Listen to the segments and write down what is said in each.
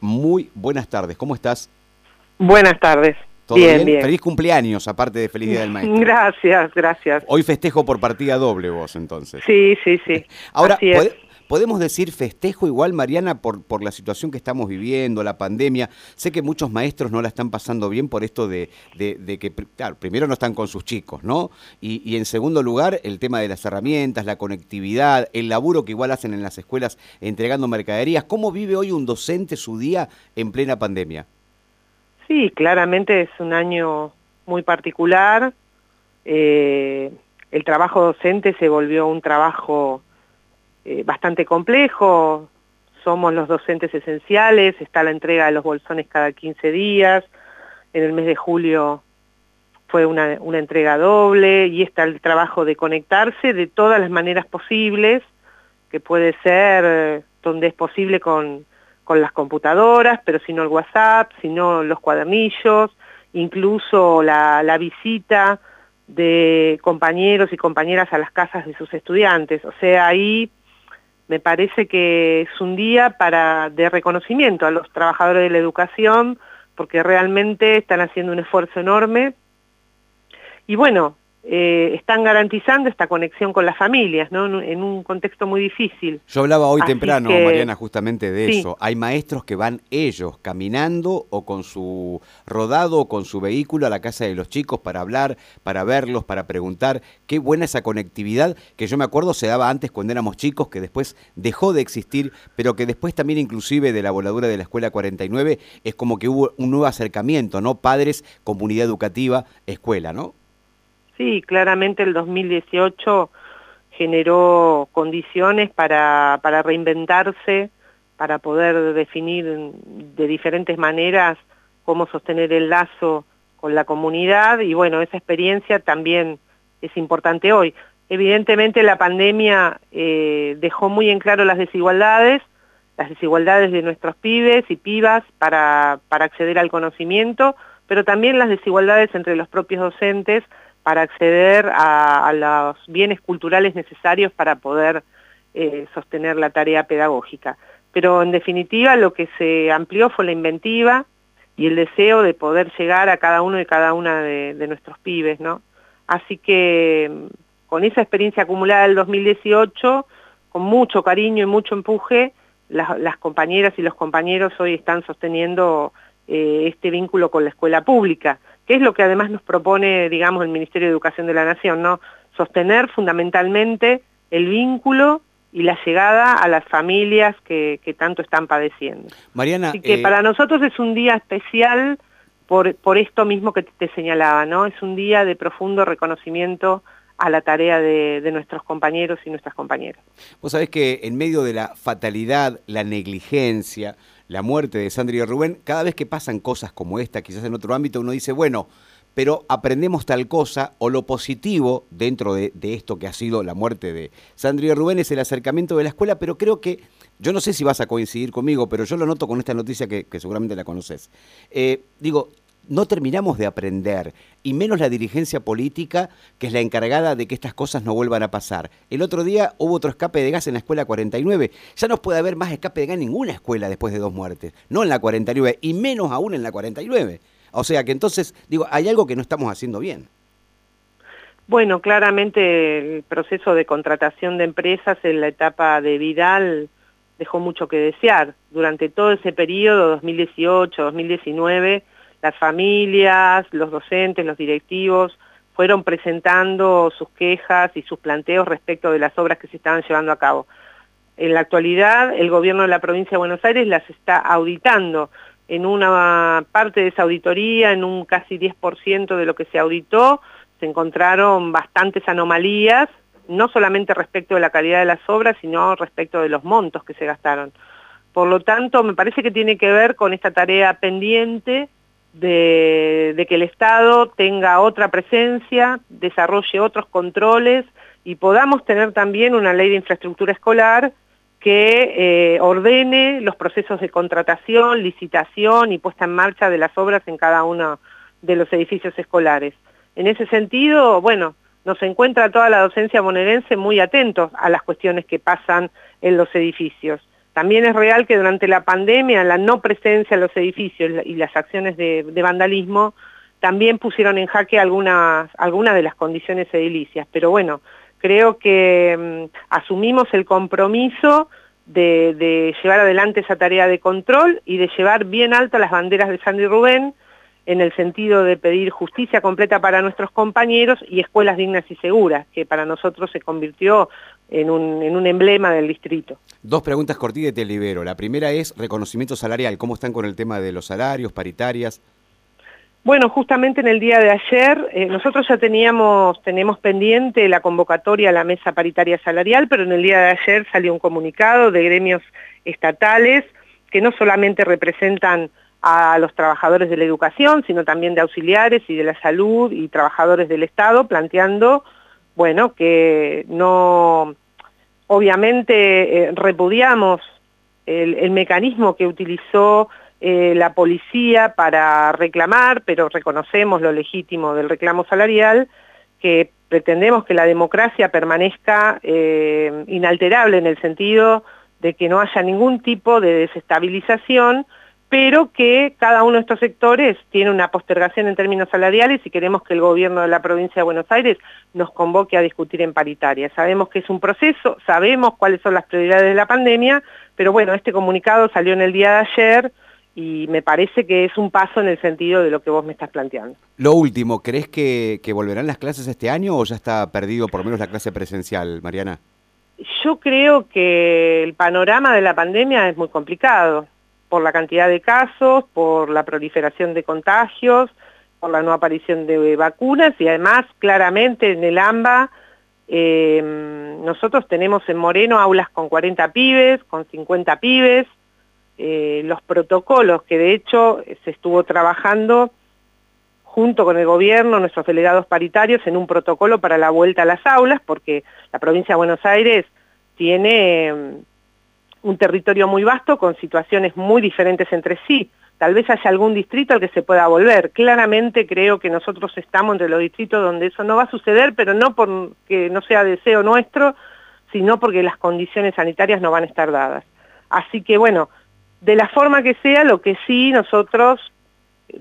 Muy buenas tardes, ¿cómo estás? Buenas tardes. ¿Todo bien, bien? Feliz cumpleaños, aparte de Feliz Día del Maestro. Gracias, gracias. Hoy festejo por partida doble vos, entonces. Sí, sí, sí. Ahora, ¿podemos decir festejo igual, Mariana, por, por la situación que estamos viviendo, la pandemia? Sé que muchos maestros no la están pasando bien por esto de, de, que, claro, primero no están con sus chicos, ¿no? Y, y, en segundo lugar, el tema de las herramientas, la conectividad, el laburo que igual hacen en las escuelas entregando mercaderías. ¿Cómo vive hoy un docente su día en plena pandemia? Sí, claramente es un año muy particular. Eh, el trabajo docente se volvió un trabajo eh, bastante complejo, somos los docentes esenciales, está la entrega de los bolsones cada 15 días, en el mes de julio fue una, una, entrega doble y está el trabajo de conectarse de todas las maneras posibles, que puede ser donde es posible con, con las computadoras, pero si no el WhatsApp, si no los cuadernillos, incluso la, la visita de compañeros y compañeras a las casas de sus estudiantes. O sea, ahí me parece que es un día para, de reconocimiento a los trabajadores de la educación, porque realmente están haciendo un esfuerzo enorme. Y bueno, eh, están garantizando esta conexión con las familias, ¿no? En un contexto muy difícil. Yo hablaba hoy temprano, Mariana, justamente de eso. Hay maestros que van ellos caminando o con su rodado o con su vehículo a la casa de los chicos para hablar, para verlos, para preguntar. Qué buena esa conectividad que yo me acuerdo se daba antes cuando éramos chicos, que después dejó de existir, pero que después también inclusive de la voladura de la Escuela 49 es como que hubo un nuevo acercamiento, ¿no? Padres, comunidad educativa, escuela, ¿no? Sí, claramente el 2018 generó condiciones para, para reinventarse, para poder definir de diferentes maneras cómo sostener el lazo con la comunidad y bueno, esa experiencia también es importante hoy. Evidentemente la pandemia eh, dejó muy en claro las desigualdades, las desigualdades de nuestros pibes y pibas para, para acceder al conocimiento, pero también las desigualdades entre los propios docentes para acceder a, los bienes culturales necesarios para poder eh, sostener la tarea pedagógica. Pero en definitiva lo que se amplió fue la inventiva y el deseo de poder llegar a cada uno y cada una de, nuestros pibes, ¿no? Así que con esa experiencia acumulada del 2018, con mucho cariño y mucho empuje, las, compañeras y los compañeros hoy están sosteniendo eh, este vínculo con la escuela pública que es lo que además nos propone, digamos, el Ministerio de Educación de la Nación, ¿no? Sostener fundamentalmente el vínculo y la llegada a las familias que, tanto están padeciendo. Mariana, Así que eh, para nosotros es un día especial por, por esto mismo que te señalaba, ¿no? Es un día de profundo reconocimiento a la tarea de, de, nuestros compañeros y nuestras compañeras. Vos sabés que en medio de la fatalidad, la negligencia, la muerte de Sandra y Rubén, cada vez que pasan cosas como esta, quizás en otro ámbito, uno dice, bueno, pero aprendemos tal cosa o lo positivo dentro de, esto que ha sido la muerte de Sandra y Rubén es el acercamiento de la escuela, pero creo que, yo no sé si vas a coincidir conmigo, pero yo lo noto con esta noticia que, seguramente la conoces. Eh, digo, no terminamos de aprender, y menos la dirigencia política, que es la encargada de que estas cosas no vuelvan a pasar. El otro día hubo otro escape de gas en la escuela 49. Ya no puede haber más escape de gas en ninguna escuela después de dos muertes, no en la 49, y menos aún en la 49. O sea que entonces, digo, hay algo que no estamos haciendo bien. Bueno, claramente el proceso de contratación de empresas en la etapa de Vidal dejó mucho que desear. Durante todo ese periodo, 2018, 2019, las familias, los docentes, los directivos, fueron presentando sus quejas y sus planteos respecto de las obras que se estaban llevando a cabo. En la actualidad, el gobierno de la provincia de Buenos Aires las está auditando. En una parte de esa auditoría, en un casi 10% de lo que se auditó, se encontraron bastantes anomalías, no solamente respecto de la calidad de las obras, sino respecto de los montos que se gastaron. Por lo tanto, me parece que tiene que ver con esta tarea pendiente de, que el Estado tenga otra presencia, desarrolle otros controles y podamos tener también una ley de infraestructura escolar que eh, ordene los procesos de contratación, licitación y puesta en marcha de las obras en cada uno de los edificios escolares. En ese sentido, bueno, nos encuentra toda la docencia bonaerense muy atentos a las cuestiones que pasan en los edificios. También es real que durante la pandemia la no presencia en los edificios y las acciones de, vandalismo también pusieron en jaque algunas, algunas de las condiciones edilicias. Pero bueno, creo que mm, asumimos el compromiso de, de, llevar adelante esa tarea de control y de llevar bien alto las banderas de Sandy Rubén en el sentido de pedir justicia completa para nuestros compañeros y escuelas dignas y seguras, que para nosotros se convirtió en un, en un emblema del distrito. Dos preguntas cortitas y te libero. La primera es reconocimiento salarial. ¿Cómo están con el tema de los salarios, paritarias? Bueno, justamente en el día de ayer, eh, nosotros ya teníamos, tenemos pendiente la convocatoria a la mesa paritaria salarial, pero en el día de ayer salió un comunicado de gremios estatales que no solamente representan a los trabajadores de la educación, sino también de auxiliares y de la salud y trabajadores del Estado, planteando, bueno, que no, obviamente eh, repudiamos el, mecanismo que utilizó eh, la policía para reclamar, pero reconocemos lo legítimo del reclamo salarial, que pretendemos que la democracia permanezca eh, inalterable en el sentido de que no haya ningún tipo de desestabilización, pero que cada uno de estos sectores tiene una postergación en términos salariales y queremos que el gobierno de la provincia de Buenos Aires nos convoque a discutir en paritaria. Sabemos que es un proceso, sabemos cuáles son las prioridades de la pandemia, pero bueno, este comunicado salió en el día de ayer y me parece que es un paso en el sentido de lo que vos me estás planteando. Lo último, ¿crees que, que volverán las clases este año o ya está perdido por lo menos la clase presencial, Mariana? Yo creo que el panorama de la pandemia es muy complicado por la cantidad de casos, por la proliferación de contagios, por la no aparición de vacunas y además claramente en el AMBA em, nosotros tenemos en Moreno aulas con 40 pibes, con 50 pibes, eh, los protocolos que de hecho se estuvo trabajando junto con el gobierno, nuestros delegados paritarios, en un protocolo para la vuelta a las aulas, porque la provincia de Buenos Aires tiene em, un territorio muy vasto con situaciones muy diferentes entre sí. Tal vez haya algún distrito al que se pueda volver. Claramente creo que nosotros estamos entre los distritos donde eso no va a suceder, pero no porque no sea deseo nuestro, sino porque las condiciones sanitarias no van a estar dadas. Así que bueno, de la forma que sea, lo que sí nosotros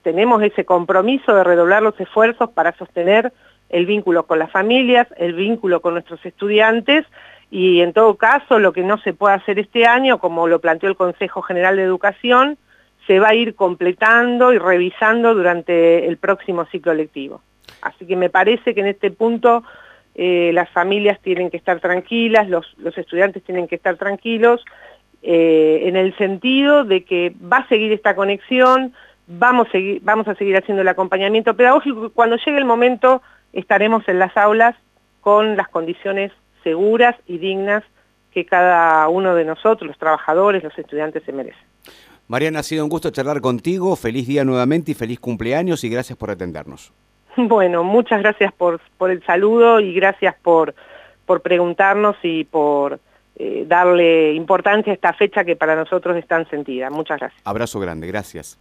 tenemos ese compromiso de redoblar los esfuerzos para sostener el vínculo con las familias, el vínculo con nuestros estudiantes y en todo caso lo que no se puede hacer este año, como lo planteó el Consejo General de Educación, se va a ir completando y revisando durante el próximo ciclo lectivo. Así que me parece que en este punto eh, las familias tienen que estar tranquilas, los, estudiantes tienen que estar tranquilos, eh, en el sentido de que va a seguir esta conexión, vamos, vamos a seguir haciendo el acompañamiento pedagógico cuando llegue el momento estaremos en las aulas con las condiciones seguras y dignas que cada uno de nosotros, los trabajadores, los estudiantes, se merecen. Mariana, ha sido un gusto charlar contigo, feliz día nuevamente y feliz cumpleaños y gracias por atendernos. Bueno, muchas gracias por, por el saludo y gracias por, por preguntarnos y por eh, darle importancia a esta fecha que para nosotros es tan sentida. Muchas gracias. Abrazo grande, gracias.